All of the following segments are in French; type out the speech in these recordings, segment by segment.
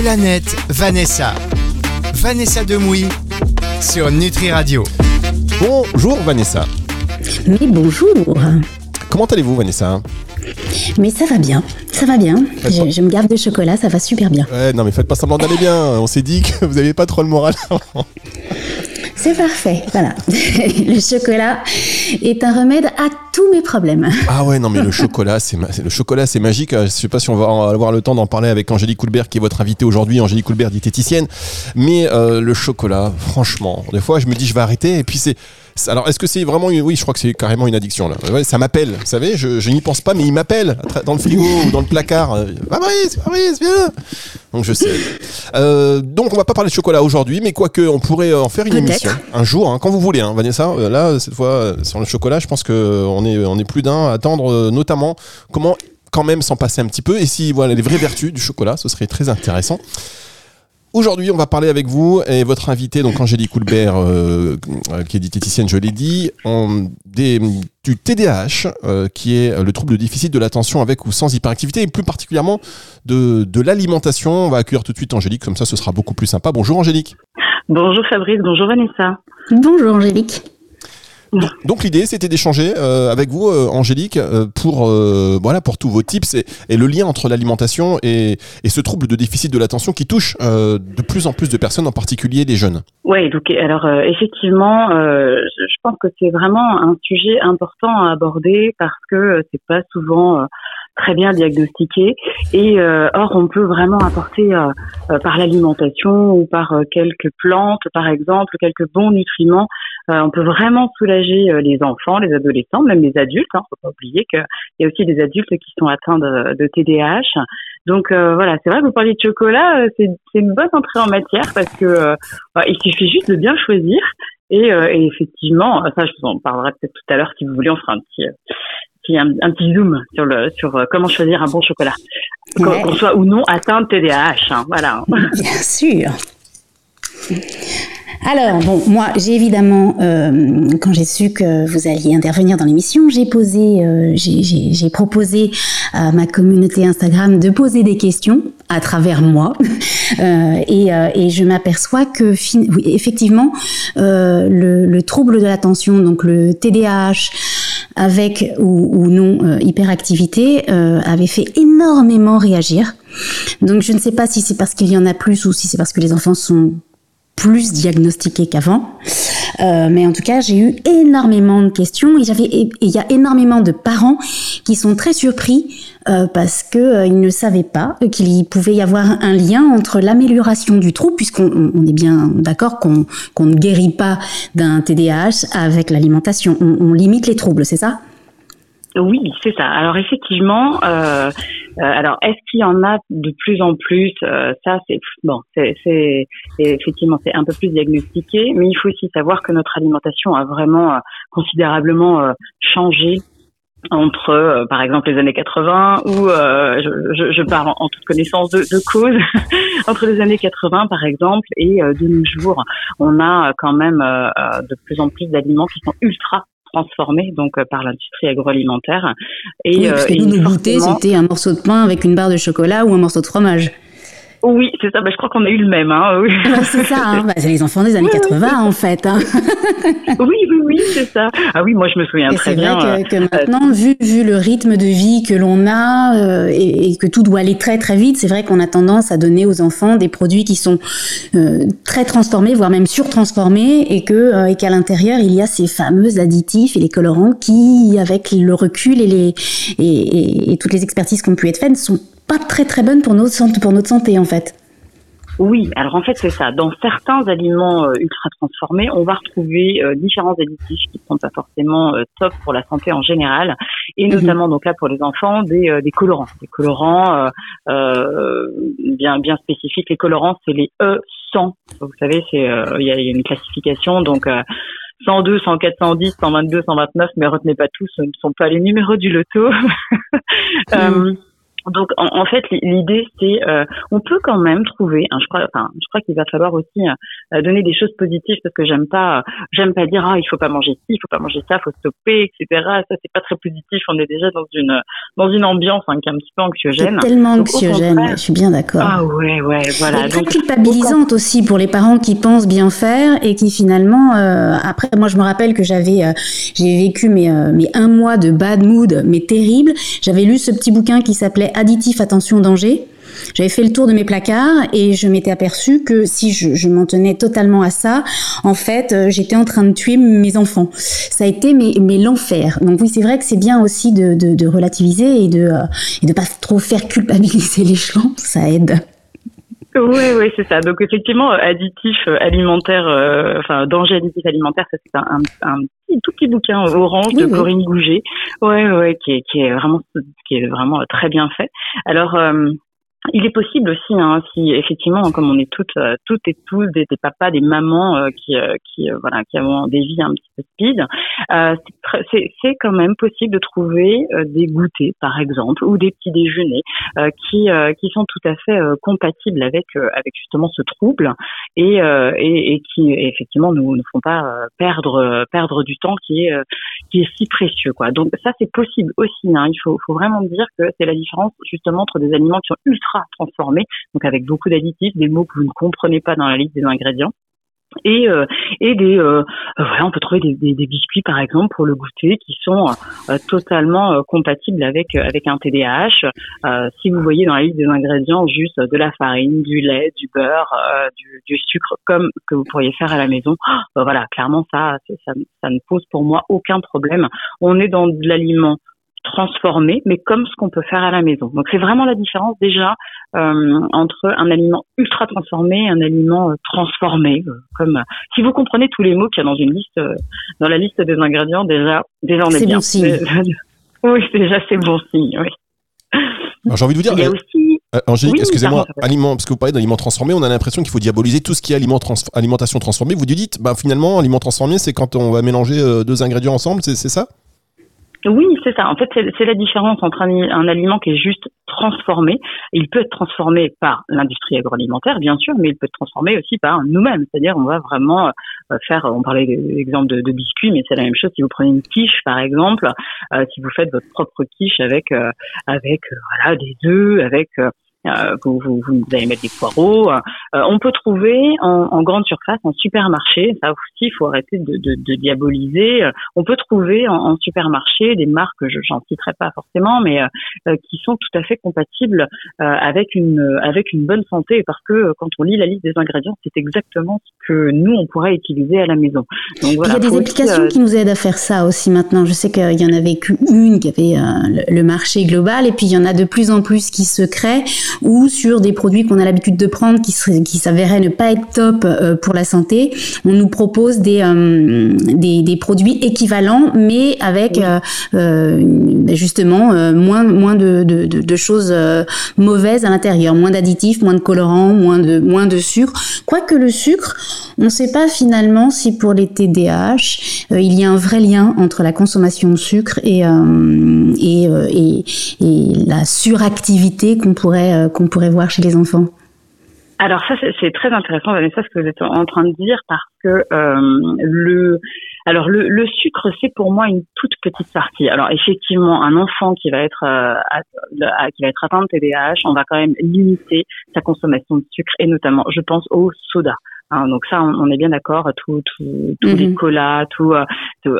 Planète Vanessa. Vanessa Demouy sur Nutri Radio. Bonjour Vanessa. Oui, bonjour. Comment allez-vous Vanessa? Mais ça va bien, ça va bien. Je me garde de chocolat, ça va super bien. Ouais, non mais faites pas semblant d'aller bien. On s'est dit que vous n'aviez pas trop le moral. C'est parfait, voilà. le chocolat est un remède à tous mes problèmes. ah ouais, non mais le chocolat, c'est ma- le chocolat, c'est magique. Euh, Je sais pas si on va avoir le temps d'en parler avec Angélique Coulbert, qui est votre invitée aujourd'hui. Angélique Coulbert, diététicienne. Mais euh, le chocolat, franchement, des fois, je me dis, je vais arrêter. Et puis c'est- alors, est-ce que c'est vraiment une... Oui, je crois que c'est carrément une addiction là. Ouais, ça m'appelle, vous savez, je, je n'y pense pas, mais il m'appelle dans le frigo ou dans le placard. Euh, Fabrice, Fabrice, viens Donc je sais. Euh, donc on va pas parler de chocolat aujourd'hui, mais quoique on pourrait en faire une émission un jour, hein, quand vous voulez, hein, Vanessa. Euh, là, cette fois, euh, sur le chocolat, je pense que euh, on est, on est plus d'un à attendre, euh, notamment comment quand même s'en passer un petit peu et si voilà les vraies vertus du chocolat, ce serait très intéressant. Aujourd'hui, on va parler avec vous et votre invité, donc Angélique Coulbert, euh, euh, qui est diététicienne, je l'ai dit, en- des- du TDAH, euh, qui est le trouble de déficit de l'attention avec ou sans hyperactivité, et plus particulièrement de, de l'alimentation. On va accueillir tout de suite Angélique, comme ça ce sera beaucoup plus sympa. Bonjour Angélique. Bonjour Fabrice, bonjour Vanessa. Bonjour Angélique. Donc l'idée, c'était d'échanger euh, avec vous, euh, Angélique, euh, pour euh, voilà pour tous vos tips et, et le lien entre l'alimentation et, et ce trouble de déficit de l'attention qui touche euh, de plus en plus de personnes, en particulier les jeunes. Oui, donc alors euh, effectivement, je pense que c'est vraiment un sujet important à aborder parce que c'est pas souvent très bien diagnostiqué et euh, or on peut vraiment apporter euh, euh, par l'alimentation ou par quelques plantes, par exemple, quelques bons nutriments, on peut vraiment soulager les enfants, les adolescents, même les adultes. Hein, faut pas oublier qu'il y a aussi des adultes qui sont atteints de, de TDAH. Donc euh, voilà, c'est vrai que vous parliez de chocolat, c'est une bonne entrée en matière parce que euh, il suffit juste de bien choisir et, euh, et effectivement, ça je vous en parlerai peut-être tout à l'heure si vous voulez, on fera un petit, petit- un, un petit zoom sur le sur euh, comment choisir un bon chocolat, qu'on Ouais. qu'on soit ou non atteint de TDAH. Hein, voilà. Bien sûr. Alors, bon, moi, j'ai évidemment, euh, quand j'ai su que vous alliez intervenir dans l'émission, j'ai posé, euh, j'ai- proposé à ma communauté Instagram de poser des questions à travers moi. Euh, et, et je m'aperçois que, oui, effectivement, le, le trouble de l'attention, donc le TDAH, avec ou, ou non euh, hyperactivité, euh, avait fait énormément réagir. Donc je ne sais pas si c'est parce qu'il y en a plus ou si c'est parce que les enfants sont plus diagnostiqués qu'avant. Euh, mais en tout cas, j'ai eu énormément de questions et il y a énormément de parents qui sont très surpris euh, parce que euh, ils ne savaient pas qu'il pouvait y avoir un lien entre l'amélioration du trouble, puisqu'on on- on est bien d'accord qu'on ne guérit pas d'un TDAH avec l'alimentation. On, on limite les troubles, c'est ça? Oui, c'est ça. Alors effectivement, euh, euh, alors est-ce qu'il y en a de plus en plus Euh, Ça, c'est bon, c'est effectivement c'est un peu plus diagnostiqué, mais il faut aussi savoir que notre alimentation a vraiment euh, considérablement euh, changé entre, euh, par exemple, les années 80 ou euh, je, je, parle en, toute connaissance de, de cause entre les années 80 par exemple et euh, de nos jours, on a euh, quand même de plus en plus d'aliments qui sont ultra transformés donc euh, par l'industrie agroalimentaire et, Oui, euh, parce que et nous, nos goûters, forcément- c'était un morceau de pain avec une barre de chocolat ou un morceau de fromage. Oui c'est ça bah, je crois qu'on a eu le même hein, oui. Ouais, c'est ça, hein. Bah, c'est les enfants des années Oui, oui, 80 en fait. hein. oui oui oui c'est ça ah oui moi je me souviens Et très c'est bien vrai euh, que, que maintenant, vu, vu le rythme de vie que l'on a euh, et, et que tout doit aller très très vite, c'est vrai qu'on a tendance à donner aux enfants des produits qui sont euh, très transformés, voire même surtransformés, et que euh, et qu'à l'intérieur il y a ces fameux additifs et les colorants qui, avec le recul et les et, et- toutes les expertises qui ont pu être faites, sont pas très très bonnes pour notre santé, pour notre santé en fait. Oui, alors en fait c'est ça. Dans certains aliments euh, ultra transformés, on va retrouver euh, différents additifs qui sont pas forcément euh, top pour la santé en général, et Mhm. notamment donc là pour les enfants des, euh, des colorants, des colorants bien bien spécifiques. Les colorants c'est les E100. Vous savez c'est il y, a, il y a une classification donc. euh, 102, 104, 110, 122, 129, mais retenez pas tous, ce ne sont pas les numéros du loto. Euh, Donc en, fait l'idée c'est euh, on peut quand même trouver hein, je crois enfin je crois qu'il va falloir aussi euh, donner des choses positives parce que j'aime pas j'aime pas dire ah il faut pas manger ci il faut pas manger ça faut stopper etc ça c'est pas très positif. On est déjà dans une dans une ambiance hein, qui est un petit peu anxiogène. Tellement anxiogène je suis bien d'accord. Ah ouais ouais voilà. Et très culpabilisante aussi pour les parents qui pensent bien faire et qui finalement euh, après moi je me rappelle que j'avais j'ai vécu mes mes un mois de bad mood mais terrible. J'avais lu ce petit bouquin qui s'appelait Additif attention danger. J'avais fait le tour de mes placards et je m'étais aperçu que si je, m'en tenais totalement à ça, en fait, euh, j'étais en train de tuer mes enfants. Ça a été mais, l'enfer. Donc oui, c'est vrai que c'est bien aussi de, relativiser et de ne euh, de pas trop faire culpabiliser les gens. Ça aide. Oui, oui, c'est ça. Donc effectivement, additif alimentaire, euh, enfin danger additif alimentaire, ça c'est un, un, tout petit bouquin orange de Corinne Gouget, ouais, ouais, qui est, qui est vraiment, qui est vraiment très bien fait. Alors, euh, il est possible aussi, hein, si effectivement, comme on est toutes, euh, toutes et tous des, papas, des mamans euh, qui, euh, qui voilà, qui ont des vies un petit peu speed, c'est quand même possible de trouver des goûters, par exemple, ou des petits déjeuners qui, qui sont tout à fait compatibles avec, avec justement ce trouble et, et, et, qui effectivement nous ne font pas perdre, perdre du temps qui est, qui est si précieux, quoi. Donc ça, c'est possible aussi. Hein. Il faut, faut vraiment dire que c'est la différence justement entre des aliments qui sont ultra transformé, donc avec beaucoup d'additifs, des mots que vous ne comprenez pas dans la liste des ingrédients. Et euh, et des euh, on peut trouver des, biscuits par exemple pour le goûter qui sont euh, totalement compatibles avec avec un TDAH si vous voyez dans la liste des ingrédients juste de la farine du lait du beurre du, sucre comme que vous pourriez faire à la maison bah voilà clairement ça, ça ça ne pose pour moi aucun problème. On est dans de l'aliment transformé, mais comme ce qu'on peut faire à la maison. Donc c'est vraiment la différence déjà euh, entre un aliment ultra transformé et un aliment euh, transformé. Euh, comme si vous comprenez tous les mots qu'il y a dans une liste, dans la liste des ingrédients, déjà, déjà on est, bien. Bon signe. oui, déjà c'est bon signe. Oui. J'ai envie de vous dire. Il y a aussi... Angélique, excusez-moi, aliment, parce que vous parlez d'aliments transformés, on a l'impression qu'il faut diaboliser tout ce qui est aliment alimentation transformée. Vous dites, bah, finalement, aliment transformé, c'est quand on va mélanger deux ingrédients ensemble, c'est ça? Oui, c'est ça. En fait, c'est la différence entre un, aliment qui est juste transformé. Il peut être transformé par l'industrie agroalimentaire, bien sûr, mais il peut être transformé aussi par nous-mêmes. C'est-à-dire, on va vraiment euh, faire. On parlait d'exemple de, de biscuits, mais c'est la même chose si vous prenez une quiche, par exemple. Euh, si vous faites votre propre quiche avec euh, avec voilà des œufs, avec euh, vous, vous, vous, allez mettre des poireaux. Euh, on peut trouver en, en, grande surface, en supermarché, ça aussi, il faut arrêter de, de, de diaboliser. Euh, on peut trouver en, en supermarché des marques, je j'en citerai pas forcément, mais qui sont tout à fait compatibles avec une avec une bonne santé, parce que quand on lit la liste des ingrédients, c'est exactement ce que nous on pourrait utiliser à la maison. Donc, voilà, il y a des applications qui nous aident à faire ça aussi maintenant. Je sais qu'il y en avait qu'une qui avait le marché global, et puis il y en a de plus en plus qui se créent ou sur des produits qu'on a l'habitude de prendre qui, qui s'avéraient ne pas être top euh, pour la santé, on nous propose des, euh, des, des, produits équivalents mais avec euh, ben justement moins, moins de, de, de, choses mauvaises à l'intérieur, moins d'additifs, moins de colorants, moins de, moins de sucre. Quoique le sucre, on ne sait pas finalement si pour les TDAH, il y a un vrai lien entre la consommation de sucre et, et, et, et la suractivité qu'on pourrait qu'on pourrait voir chez les enfants alors ça c'est très intéressant Vanessa ce que vous êtes en train de dire parce que euh, le alors le, sucre c'est pour moi une toute petite partie. Alors effectivement un enfant qui va être euh, qui va être atteint de TDAH, on va quand même limiter sa consommation de sucre et notamment je pense au soda. Hein, donc ça, on, est bien d'accord. Tous tout, tous les mhm. colas, tout, euh,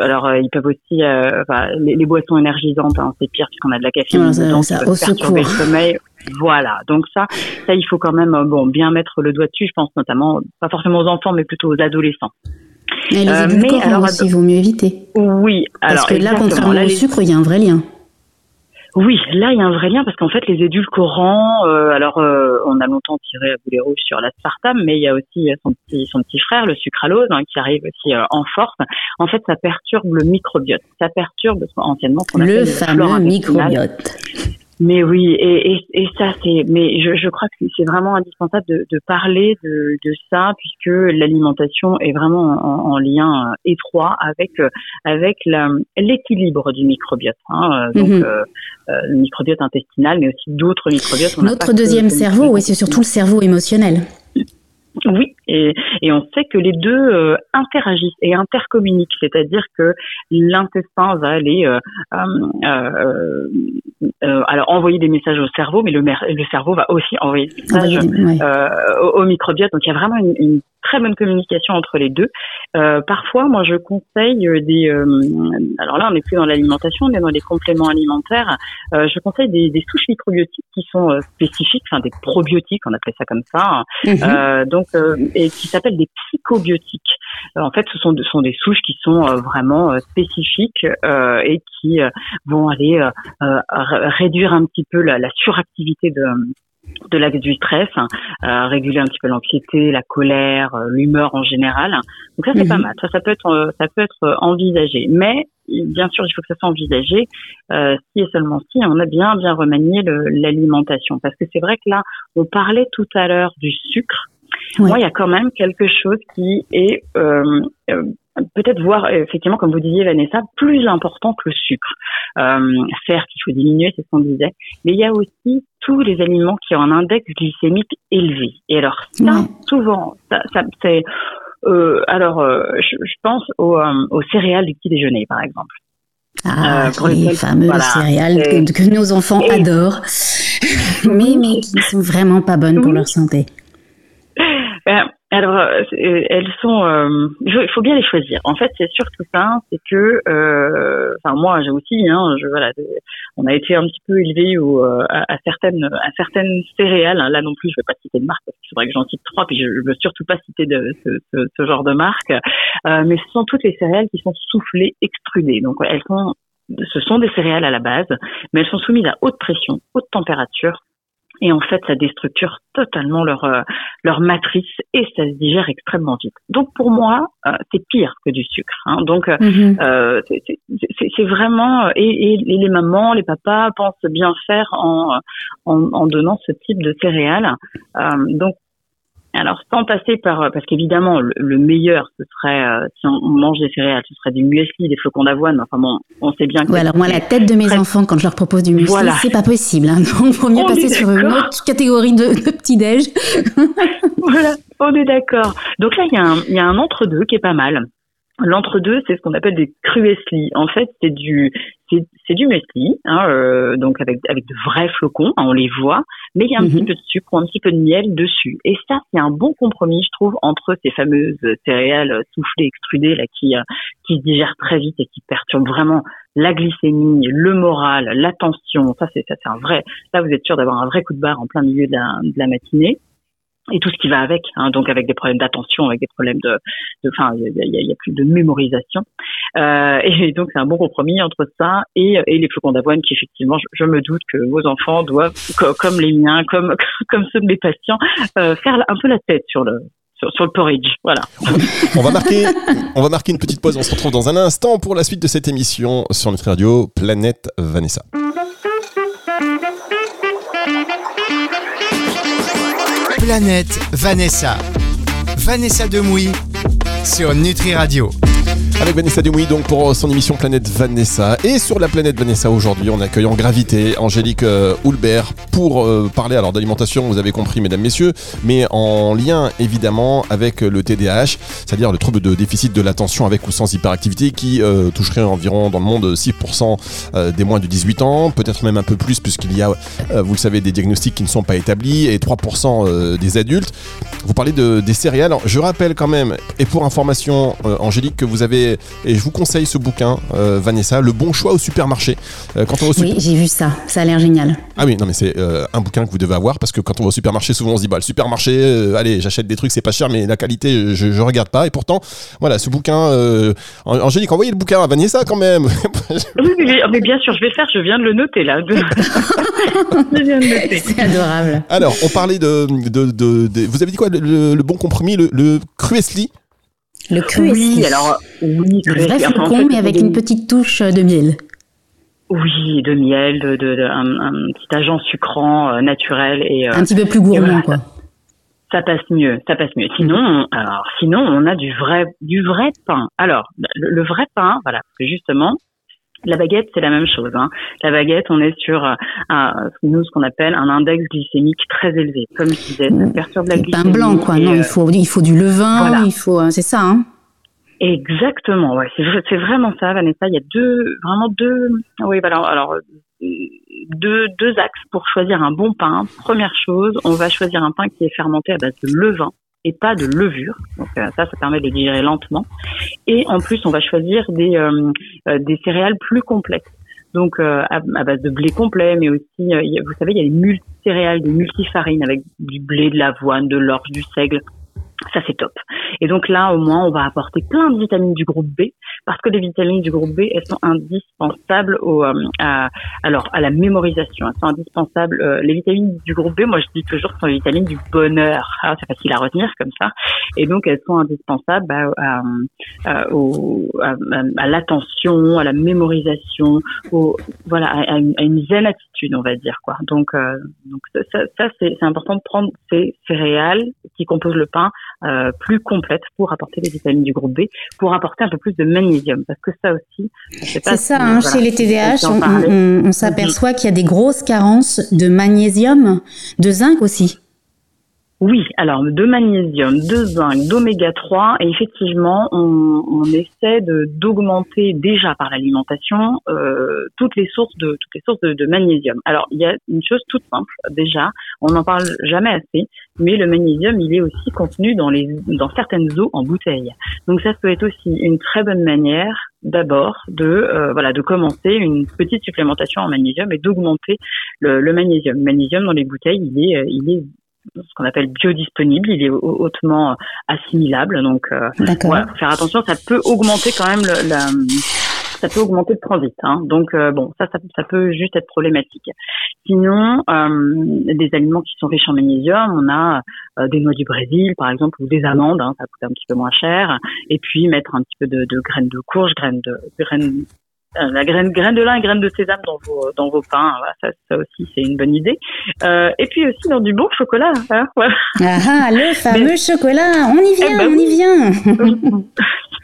alors euh, ils peuvent aussi, euh, les, boissons énergisantes, hein, c'est pire puisqu'on a de la caféine ah, dedans, ça, au le sommeil. Voilà. Donc ça, ça il faut quand même bon bien mettre le doigt dessus. Je pense notamment pas forcément aux enfants, mais plutôt aux adolescents. Mais les édulcorants alors, aussi, il vaut mieux éviter. Oui. Parce que là, contrairement au sucre, il y a un vrai lien. Oui, là il y a un vrai lien parce qu'en fait les édulcorants, euh, alors euh, on a longtemps tiré à boulet rouge sur l'aspartame, mais il y a aussi son petit, son petit frère, le sucralose, hein, qui arrive aussi euh, en force. En fait, ça perturbe le microbiote, ça perturbe anciennement le fameux microbiote. Mais oui, et, et, et ça c'est, mais je, je crois que c'est vraiment indispensable de, de parler de, de, ça puisque l'alimentation est vraiment en, en, lien étroit avec avec l'équilibre du microbiote. Hein, donc mm -hmm. euh, le microbiote intestinal, mais aussi d'autres microbiotes. Notre deuxième cerveau, oui, c'est surtout le cerveau émotionnel. Oui, et, et, on sait que les deux euh, interagissent et intercommuniquent, c'est-à-dire que l'intestin va aller euh, euh, euh, alors envoyer des messages au cerveau, mais le, le cerveau va aussi envoyer des messages ouais. au, au, microbiote. Donc il y a vraiment une, une très bonne communication entre les deux. Euh, parfois, moi, je conseille des. Euh, alors là, on n'est plus dans l'alimentation, on est dans les compléments alimentaires. Euh, je conseille des, des, souches microbiotiques qui sont spécifiques, enfin des probiotiques, on appelle ça comme ça. Mm-hmm. donc, et qui s'appellent des psychobiotiques. en fait, ce sont, sont des souches qui sont vraiment spécifiques et qui vont aller réduire un petit peu la, la suractivité de de l'axe du stress, euh, réguler un petit peu l'anxiété, la colère, euh, l'humeur en général. Donc ça c'est pas mal. Ça, ça peut être euh, ça peut être envisagé. Mais bien sûr, il faut que ça soit envisagé euh, si et seulement si on a bien bien remanié l'alimentation. Parce que c'est vrai que là, on parlait tout à l'heure du sucre. Ouais. Moi, il y a quand même quelque chose qui est euh, peut-être voir effectivement, comme vous disiez Vanessa, plus important que le sucre. Euh, certes, il faut diminuer, c'est ce qu'on disait, mais il y a aussi tous les aliments qui ont un index glycémique élevé. Et alors ça, souvent, ça, ça c'est euh, alors euh, je, je, pense aux, euh, aux céréales du petit déjeuner, par exemple. Ah, euh, les, les fameuses voilà. céréales que, que, nos enfants et... adorent, mais, mais qui ne sont vraiment pas bonnes pour leur santé. Ben, alors, euh, elles sont. Euh, il faut bien les choisir. En fait, c'est surtout ça, c'est que. Euh, enfin, moi, j'ai aussi. Hein, je, voilà, on a été un petit peu élevé au, à, à, certaines, à certaines céréales. Là non plus, je vais pas citer de marque parce qu'il faudrait que j'en cite trois. Puis je, je veux surtout pas citer de ce, ce, ce genre de marque. mais ce sont toutes les céréales qui sont soufflées, extrudées. Donc, elles sont. Ce sont des céréales à la base, mais elles sont soumises à haute pression, haute température, et en fait ça déstructure totalement leur euh, leur matrice et ça se digère extrêmement vite. Donc pour moi euh, c'est pire que du sucre. Hein. Donc mm -hmm. euh, c'est vraiment et, et, et, les mamans, les papas pensent bien faire en en, en donnant ce type de céréales. Euh, donc alors, sans passer par, parce qu'évidemment, le, le, meilleur, ce serait, euh, si on, mange des céréales, ce serait du muesli, des flocons d'avoine. Enfin bon, on sait bien que. Ouais, alors moi, la tête de mes enfants, quand je leur propose du muesli, voilà. c'est pas possible. Hein. Donc, il vaut mieux on passer sur une autre catégorie de, de petit-déj. voilà, on est d'accord. Donc là, il y a un, il y a un entre-deux qui est pas mal. L'entre-deux, c'est ce qu'on appelle des cruesli. En fait, c'est du c'est du muesli, hein, euh, donc avec avec de vrais flocons, hein, on les voit, mais il y a un mm -hmm. petit peu de sucre ou un petit peu de miel dessus. Et ça, c'est un bon compromis, je trouve, entre ces fameuses céréales soufflées, extrudées là qui euh, qui se digèrent très vite et qui perturbent vraiment la glycémie, le moral, l'attention. Ça, c'est ça, c'est un vrai. Là, vous êtes sûr d'avoir un vrai coup de barre en plein milieu de la, de la matinée et tout ce qui va avec, hein, donc avec des problèmes d'attention, avec des problèmes de, enfin, il y a, plus de mémorisation, euh, et donc c'est un bon compromis entre ça et, les flocons d'avoine qui effectivement, je, me doute que vos enfants doivent, comme les miens, comme comme ceux de mes patients, euh, faire un peu la tête sur le sur, le porridge. Voilà. On va, marquer, on va marquer une petite pause. On se retrouve dans un instant pour la suite de cette émission sur notre radio Planète Vanessa. Planète Vanessa. Vanessa Demouy sur Nutri Radio. Avec Vanessa Demouy donc pour son émission Planète Vanessa. Et sur la planète Vanessa aujourd'hui, on accueille en gravité Angélique euh, Houlbert pour euh, parler alors d'alimentation, vous avez compris mesdames, messieurs, mais en lien évidemment avec le TDAH, c'est-à-dire le trouble de déficit de l'attention avec ou sans hyperactivité qui euh, toucherait environ dans le monde 6% euh, des moins de 18 ans, peut-être même un peu plus puisqu'il y a, euh, vous le savez, des diagnostics qui ne sont pas établis et 3% euh, des adultes. Vous parlez de, des céréales. Je rappelle quand même, et pour information, Angélique, que vous avez et je vous conseille ce bouquin, euh, Vanessa, Le bon choix au supermarché. Euh, quand on va au super... Oui, j'ai vu ça, ça a l'air génial. Ah oui, non mais c'est euh, un bouquin que vous devez avoir parce que quand on va au supermarché, souvent on se dit, bah le supermarché, euh, allez, j'achète des trucs, c'est pas cher, mais la qualité, je, je regarde pas. Et pourtant, voilà, ce bouquin, euh, Angélique, envoyez le bouquin à Vanessa quand même. oui, mais, mais, bien sûr, je vais faire, je viens de le noter là. je viens de noter. C'est adorable. Alors, on parlait de, de, de, de, vous avez dit quoi, le, le bon compromis, le, le Cruesli le cru Oui, alors oui, le vrai flocon, mais avec une petite touche de miel. Oui, de miel, de, de, un, petit agent sucrant naturel et un petit peu plus gourmand, quoi ça passe mieux, ça passe mieux. Sinon, alors sinon on a du vrai du vrai pain. Alors le, vrai pain, voilà, justement, la baguette, c'est la même chose. Hein. La baguette, on est sur un, nous ce qu'on appelle un index glycémique très élevé. Comme je disais, ça perturbe la glycémie. Pain blanc, quoi. Non, il faut il faut du levain, il faut, euh, c'est ça. Hein. Exactement, ouais, c'est vraiment ça, Vanessa. Il y a deux, vraiment deux, oui, voilà. Alors, deux, deux axes pour choisir un bon pain. Première chose, on va choisir un pain qui est fermenté à base de levain et pas de levure. Donc euh, ça, ça permet de digérer lentement. Et en plus, on va choisir des, euh, euh, des céréales plus complètes. Donc à, base de blé complet, mais aussi, vous savez, il y a des multicéréales, des multifarines avec du blé, de l'avoine, de l'orge, du seigle ça c'est top. Et donc là, au moins, on va apporter plein de vitamines du groupe B, parce que les vitamines du groupe B, elles sont indispensables euh, à, alors à la mémorisation. Elles sont indispensables. Euh, les vitamines du groupe B, moi je dis toujours, sont les vitamines du bonheur. Ah, c'est facile à retenir comme ça. Et donc elles sont indispensables bah, à, à, l'attention, à la mémorisation, voilà, à, une, zen attitude, on va dire quoi. Donc, euh, ça, c'est important de prendre ces céréales qui composent le pain euh, plus complète pour apporter les vitamines du groupe B, pour apporter un peu plus de parce que ça aussi. C'est ça, hein, chez les TDAH, on, s'aperçoit qu'il y a des grosses carences de magnésium, de zinc aussi. Oui, alors de magnésium, de zinc, d'oméga 3, et effectivement, on, on essaie d'augmenter déjà par l'alimentation euh, toutes les sources de toutes les sources de, de, magnésium. Alors il y a une chose toute simple déjà, on n'en parle jamais assez, mais le magnésium il est aussi contenu dans les dans certaines eaux en bouteille. Donc ça peut être aussi une très bonne manière d'abord de euh, voilà de commencer une petite supplémentation en magnésium et d'augmenter le, le magnésium. Le magnésium dans les bouteilles il est il est ce qu'on appelle biodisponible, il est hautement assimilable. Donc, euh, voilà, faut faire attention, ça peut augmenter quand même le, la, ça peut augmenter le transit. Hein. Donc euh, bon, ça, ça, ça, peut juste être problématique. Sinon, euh, des aliments qui sont riches en magnésium, on a euh, des noix du Brésil, par exemple, ou des amandes, hein, ça coûte un petit peu moins cher. Et puis mettre un petit peu de, de graines de courge, graines de graines euh, la graine, graine de lin et graine de sésame dans vos dans vos pains, ça, ça aussi c'est une bonne idée. Euh, et puis aussi dans du bon chocolat. Hein, voilà. ah, ah le fameux chocolat, on y vient, eh ben on y vient.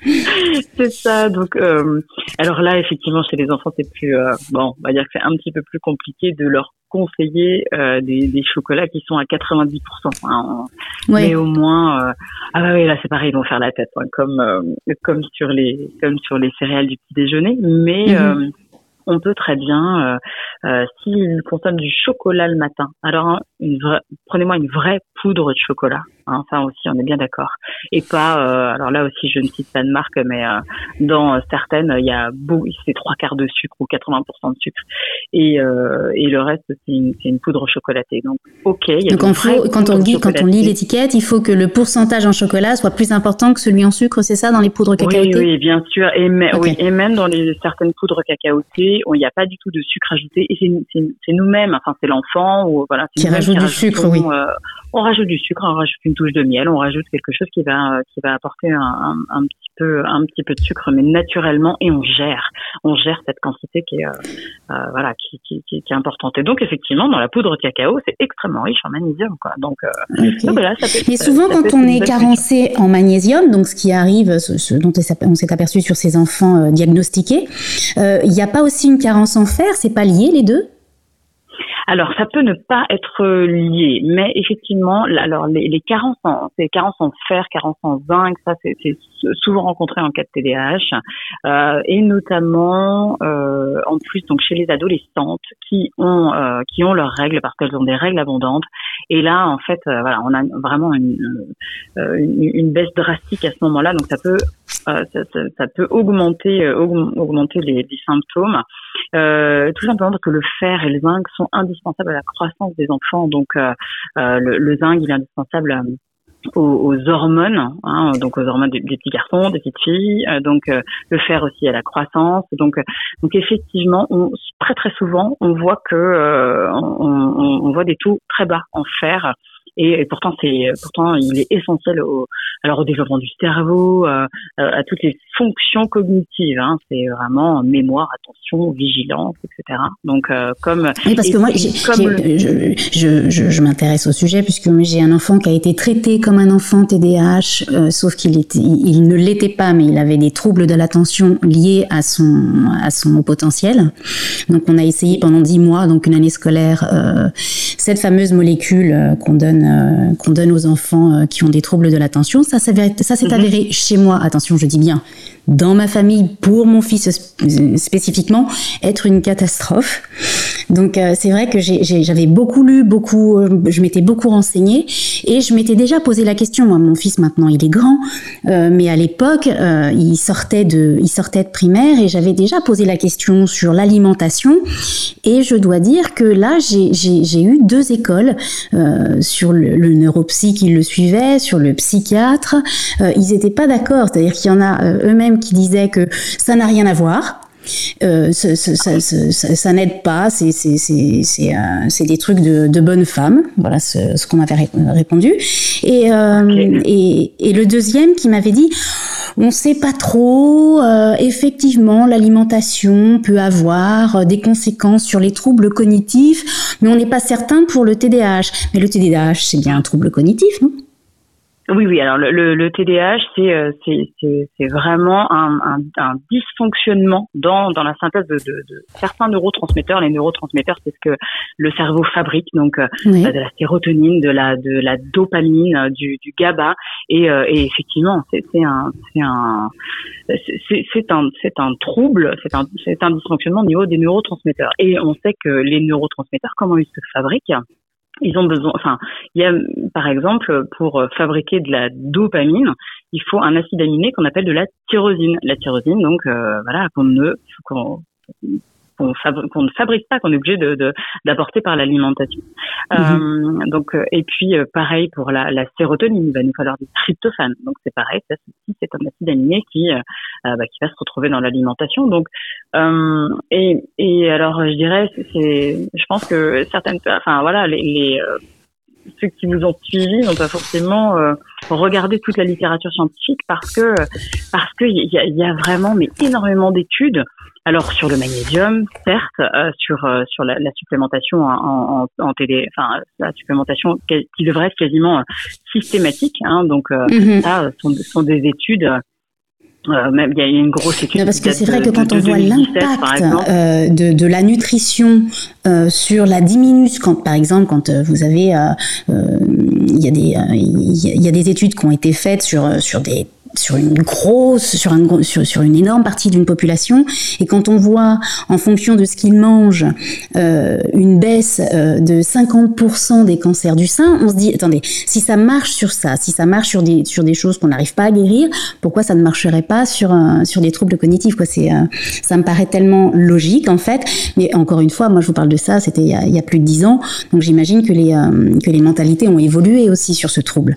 c'est ça. Donc, euh, alors là, effectivement, chez les enfants, c'est plus euh, bon. On va dire que c'est un petit peu plus compliqué de leur conseiller euh, des, des, chocolats qui sont à 90%. Hein, Mais au moins, euh, ah bah oui, là c'est pareil, ils vont faire la tête, hein, comme euh, comme sur les comme sur les céréales du petit déjeuner. Mais mhm. on peut très bien, s'ils consomment du chocolat le matin, alors prenez-moi une vraie poudre de chocolat. Hein, ça aussi, on est bien d'accord. Et pas, euh, alors là aussi, je ne cite pas de marque, mais euh, dans certaines, il y a c'est trois quarts de sucre ou 80% de sucre, et, euh, et le reste, c'est une, une, poudre chocolatée. Donc, ok. Y a Donc, faut, quand on lit, quand on lit l'étiquette, il faut que le pourcentage en chocolat soit plus important que celui en sucre, c'est ça, dans les poudres cacaotées Oui, oui, bien sûr. Et, oui, et même dans les certaines poudres cacaotées, il n'y a pas du tout de sucre ajouté. Et c'est nous-mêmes, enfin, c'est l'enfant ou voilà. Qui rajoute du sucre, oui. Euh, on rajoute du sucre, on rajoute une touche de miel, on rajoute quelque chose qui va qui va apporter un, un, petit peu un petit peu de sucre, mais naturellement et on gère, on gère cette quantité qui est euh, euh, voilà qui, qui, qui, est importante. Et donc effectivement dans la poudre de cacao c'est extrêmement riche en magnésium quoi. Donc, euh, mais souvent quand on est carencé en magnésium, donc ce qui arrive, ce, dont on s'est aperçu sur ces enfants diagnostiqués, il n'y a pas aussi une carence en fer, c'est pas lié les deux? Alors, ça peut ne pas être lié, mais effectivement, alors les, les carences en, ces carences en fer, carences en zinc, ça c'est souvent rencontré en cas de TDAH, euh, et notamment euh, en plus donc chez les adolescentes qui ont euh, qui ont leurs règles parce qu'elles ont des règles abondantes. Et là, en fait, euh, voilà, on a vraiment une, euh, une, une baisse drastique à ce moment-là, donc ça peut ça, ça, ça, peut augmenter augmenter les, les symptômes. Euh, tout simplement parce que le fer et le zinc sont indispensables à la croissance des enfants. Donc euh, euh le, le, zinc, il est indispensable euh, aux, aux, hormones, hein, donc aux hormones des, petits garçons, des petites filles, donc le fer aussi à la croissance. Donc, donc effectivement, on, très très souvent, on voit que on, on, voit des taux très bas en fer Et, pourtant, c'est pourtant il est essentiel au alors au développement du cerveau, euh, à toutes les fonctions cognitives. Hein. C'est vraiment mémoire, attention, vigilance, etc. Donc comme oui, parce que moi, je, je, je, je m'intéresse au sujet puisque j'ai un enfant qui a été traité comme un enfant TDAH, sauf qu'il était, il, ne l'était pas, mais il avait des troubles de l'attention liés à son à son potentiel. Donc on a essayé pendant dix mois, donc une année scolaire, euh, cette fameuse molécule euh, qu'on donne, euh, qu'on donne aux enfants qui ont des troubles de l'attention. Ça, ça, ça s'est mhm. avéré chez moi, attention, je dis bien, dans ma famille, pour mon fils spécifiquement, être une catastrophe. Donc c'est vrai que j'avais beaucoup lu, beaucoup, je m'étais beaucoup renseignée et je m'étais déjà posé la question. Moi, mon fils maintenant, il est grand, mais à l'époque, il sortait de, il sortait de primaire et j'avais déjà posé la question sur l'alimentation et je dois dire que là, j'ai eu deux écoles euh, sur le, le, neuropsy qui le suivait, sur le psychiatre. Euh, ils n'étaient pas d'accord, c'est-à-dire qu'il y en a euh, eux-mêmes qui disaient que ça n'a rien à voir. Euh, ça, ça, ça, ça n'aide pas, c'est euh, des trucs de, de bonnes femmes, voilà ce, ce qu'on m'avait répondu. Et, euh, et, et, le deuxième qui m'avait dit, on sait pas trop, euh, effectivement l'alimentation peut avoir des conséquences sur les troubles cognitifs, mais on n'est pas certain pour le TDAH. Mais le TDAH, c'est bien un trouble cognitif, non? Oui, oui. Alors le, le, le TDAH, euh, c'est c'est vraiment un, un, un, dysfonctionnement dans dans la synthèse de, de, de, certains neurotransmetteurs. Les neurotransmetteurs, c'est ce que le cerveau fabrique, donc euh, de la sérotonine, de la de la dopamine, euh, du, du GABA, et, et effectivement, c'est un c'est un c'est un c'est un trouble, c'est un c'est un dysfonctionnement au niveau des neurotransmetteurs. Et on sait que les neurotransmetteurs, comment ils se fabriquent? Ils ont besoin, enfin, il y a, par exemple, pour fabriquer de la dopamine, il faut un acide aminé qu'on appelle de la tyrosine. La tyrosine, donc, euh, voilà, qu'on ne, qu'on ne fabrique pas, qu'on est obligé de d'apporter par l'alimentation. Mhm. Euh, donc euh, et puis euh, pareil pour la, la, sérotonine, il va nous falloir du tryptophane. Donc c'est pareil, ça c'est un acide aminé qui bah, qui va se retrouver dans l'alimentation. Donc et et alors je dirais c'est je pense que certaines enfin voilà les, les ceux qui vous ont suivi n'ont pas forcément euh, regardé toute la littérature scientifique parce que parce qu'il y a, y a vraiment mais énormément d'études. Alors sur le magnésium, certes, euh, sur euh, sur la, la, supplémentation en, en, en télé, enfin la supplémentation qui devrait être quasiment systématique. Hein, donc mm-hmm. ça sont, sont des études euh, même il y a une grosse étude. parce que c'est vrai que quand on voit l'impact euh, de, de, la nutrition euh, sur la diminution, quand par exemple quand euh, vous avez, euh, il y a des, il y a des études qui ont été faites sur sur des sur une grosse, sur, un, sur, sur une énorme partie d'une population. Et quand on voit, en fonction de ce qu'ils mangent, euh, une baisse euh, de 50% des cancers du sein, on se dit, attendez, si ça marche sur ça, si ça marche sur des, sur des choses qu'on n'arrive pas à guérir, pourquoi ça ne marcherait pas sur, euh, sur des troubles cognitifs quoi? C'est, euh, Ça me paraît tellement logique, en fait. Mais encore une fois, moi, je vous parle de ça, c'était il, y a plus de 10 ans. Donc j'imagine que les, que les mentalités ont évolué aussi sur ce trouble.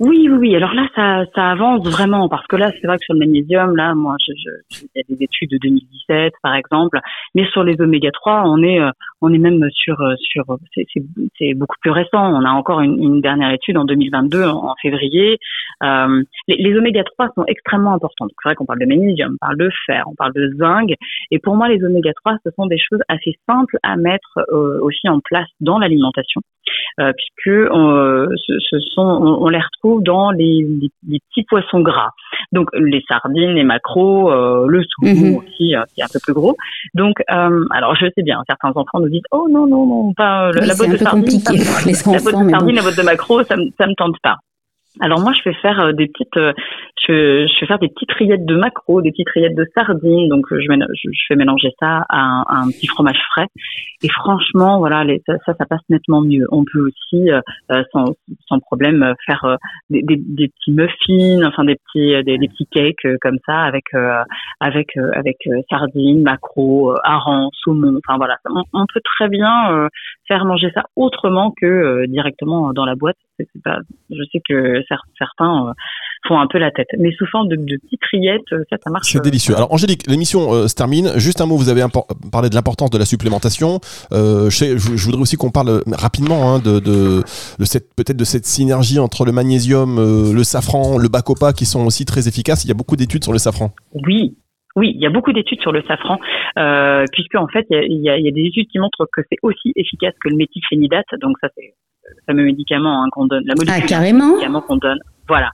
Oui, oui. Alors là, ça, avance vraiment parce que là, c'est vrai que sur le magnésium, là, moi, je, il y a des études de 2017, par exemple, mais sur les oméga 3, on est, euh, on est même sur, euh, sur, c'est beaucoup plus récent. On a encore une, dernière étude en 2022, en février. Euh, les, oméga 3 sont extrêmement importants. C'est vrai qu'on parle de magnésium, on parle de fer, on parle de zinc, et pour moi, les oméga 3, ce sont des choses assez simples à mettre aussi en place dans l'alimentation, puisque ce, ce, sont, on, on les retrouve dans les, petits poissons gras. Donc les sardines, les maquereaux, euh, le saumon mhm. aussi, euh, qui est un peu plus gros. Donc, euh, alors je sais bien, certains enfants nous disent oh non non non pas la boîte de sardines, la boîte de sardines, la boîte de maquereaux, ça, ça me tente pas. Alors moi, je vais faire euh, des petites, euh, je, je, vais faire des petites rillettes de maquereau, des petites rillettes de sardines. Donc je, je, je fais mélanger ça à un, petit fromage frais. Et franchement, voilà, ça, ça, passe nettement mieux. On peut aussi, euh, sans, sans problème, faire des, des, petits muffins, enfin des petits, des, petits cakes comme ça avec avec avec sardines, maquereau, hareng, saumon. Enfin voilà, on peut très bien faire manger ça autrement que directement dans la boîte. Pas, je sais que certains font un peu la tête. Mais sous forme de, de petites rillettes, ça, ça marche. C'est délicieux. Alors Angélique, l'émission se termine. Juste un mot, vous avez parlé de l'importance de la supplémentation. Je, je, voudrais aussi qu'on parle rapidement hein, de, de, de cette peut-être de cette synergie entre le magnésium, le safran, le bacopa qui sont aussi très efficaces. Il y a beaucoup d'études sur le safran. Oui, oui, il y a beaucoup d'études sur le safran, euh, puisque en fait, il y a, des études qui montrent que c'est aussi efficace que le méthylphénidate. Donc ça, c'est fameux médicament hein, qu'on donne, la molécule ah, carrément. médicament qu'on donne. Voilà.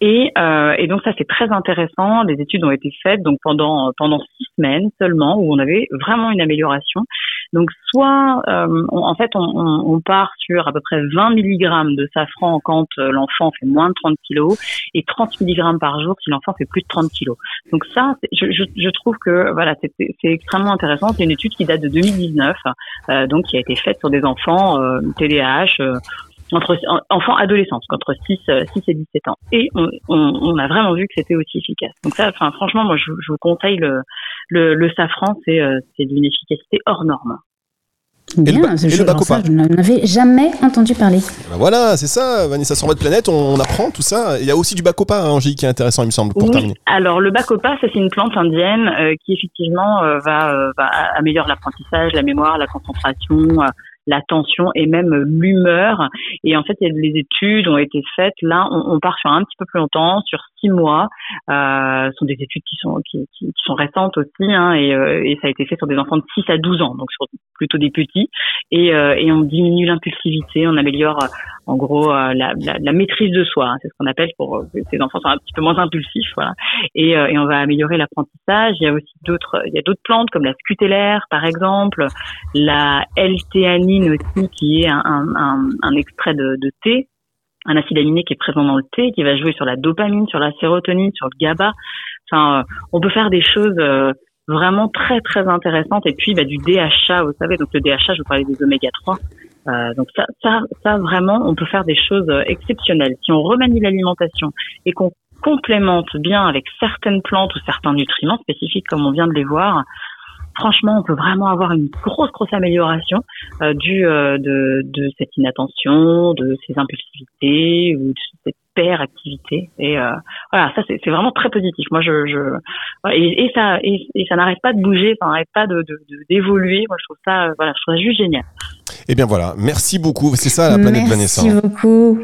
Et, euh, et donc ça c'est très intéressant. Des études ont été faites donc pendant pendant six semaines seulement où on avait vraiment une amélioration. Donc soit euh, en fait on, part sur à peu près 20 mg de safran quand euh, l'enfant fait moins de 30 kg et 30 mg par jour si l'enfant fait plus de 30 kg. Donc ça je, trouve que voilà c'est extrêmement intéressant. C'est une étude qui date de 2019 euh, donc qui a été faite sur des enfants TDAH entre enfants adolescents, entre 6, 6 et 17 ans. Et on, on, on a vraiment vu que c'était aussi efficace. Donc ça, enfin, franchement, moi, je, je vous conseille le, le, le safran, c'est euh, d'une efficacité hors norme. Bien, et le, je, je n'en avais jamais entendu parler. Ben voilà, c'est ça, Vanessa, sur votre planète, on, apprend tout ça. Il y a aussi du bacopa, hein, Angélique, qui est intéressant, il me semble, pour oui, terminer. Alors, le bacopa, c'est une plante indienne euh, qui, effectivement, euh, va, va améliorer l'apprentissage, la mémoire, la concentration, l'attention et même l'humeur. Et en fait, les études ont été faites. Là, on, on, part sur un petit peu plus longtemps, sur six mois. Euh, ce sont des études qui sont qui, qui, sont récentes aussi, hein, et, euh, et, ça a été fait sur des enfants de 6 à 12 ans, donc sur plutôt des petits. Et, euh, et on diminue l'impulsivité, on améliore en gros la, la, la, maîtrise de soi. Hein, c'est ce qu'on appelle pour ces enfants sont un petit peu moins impulsifs, voilà. Et, et on va améliorer l'apprentissage. Il y a aussi d'autres, il y a d'autres plantes comme la scutellaire, par exemple, la L-théanine aussi, qui est un, un, un extrait de, de thé un acide aminé qui est présent dans le thé, qui va jouer sur la dopamine, sur la sérotonine, sur le GABA. Enfin, euh, on peut faire des choses euh, vraiment très très intéressantes. Et puis bah, du DHA, vous savez, donc le DHA, je vous parlais des oméga 3. Euh, donc ça, ça, ça vraiment, on peut faire des choses euh, exceptionnelles. Si on remanie l'alimentation et qu'on complémente bien avec certaines plantes ou certains nutriments spécifiques comme on vient de les voir, franchement, on peut vraiment avoir une grosse, grosse amélioration euh, euh, de, cette inattention, de ces impulsivités ou de cette activité et voilà ça c'est vraiment très positif. Moi je, et, ça et, ça n'arrête pas de bouger ça n'arrête pas de d'évoluer. Moi je trouve ça voilà je trouve ça juste génial et eh bien voilà. Merci beaucoup. C'est ça la planète Vanessa merci beaucoup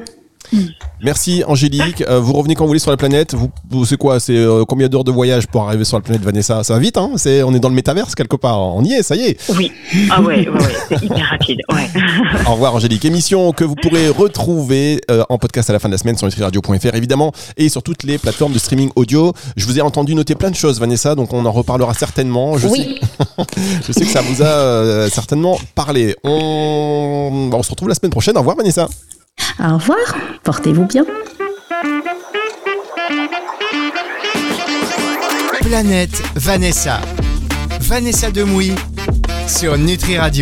Merci Angélique. Euh, vous revenez quand vous voulez sur la planète. Vous, c'est quoi? C'est euh, combien d'heures de voyage pour arriver sur la planète Vanessa? Ça va vite, hein? C'est on est dans le métaverse quelque part. On y est, ça y est. Oui. Ah ouais, ouais, ouais c'est hyper rapide. Ouais. Au revoir Angélique. Émission que vous pourrez retrouver euh, en podcast à la fin de la semaine sur nutriradio.fr évidemment et sur toutes les plateformes de streaming audio. Je vous ai entendu noter plein de choses Vanessa, donc on en reparlera certainement. Je oui. Sais, je sais que ça vous a certainement parlé. On... on se retrouve la semaine prochaine. Au revoir Vanessa. Au revoir, portez-vous bien. Planète Vanessa. Vanessa Demouy sur Nutri Radio.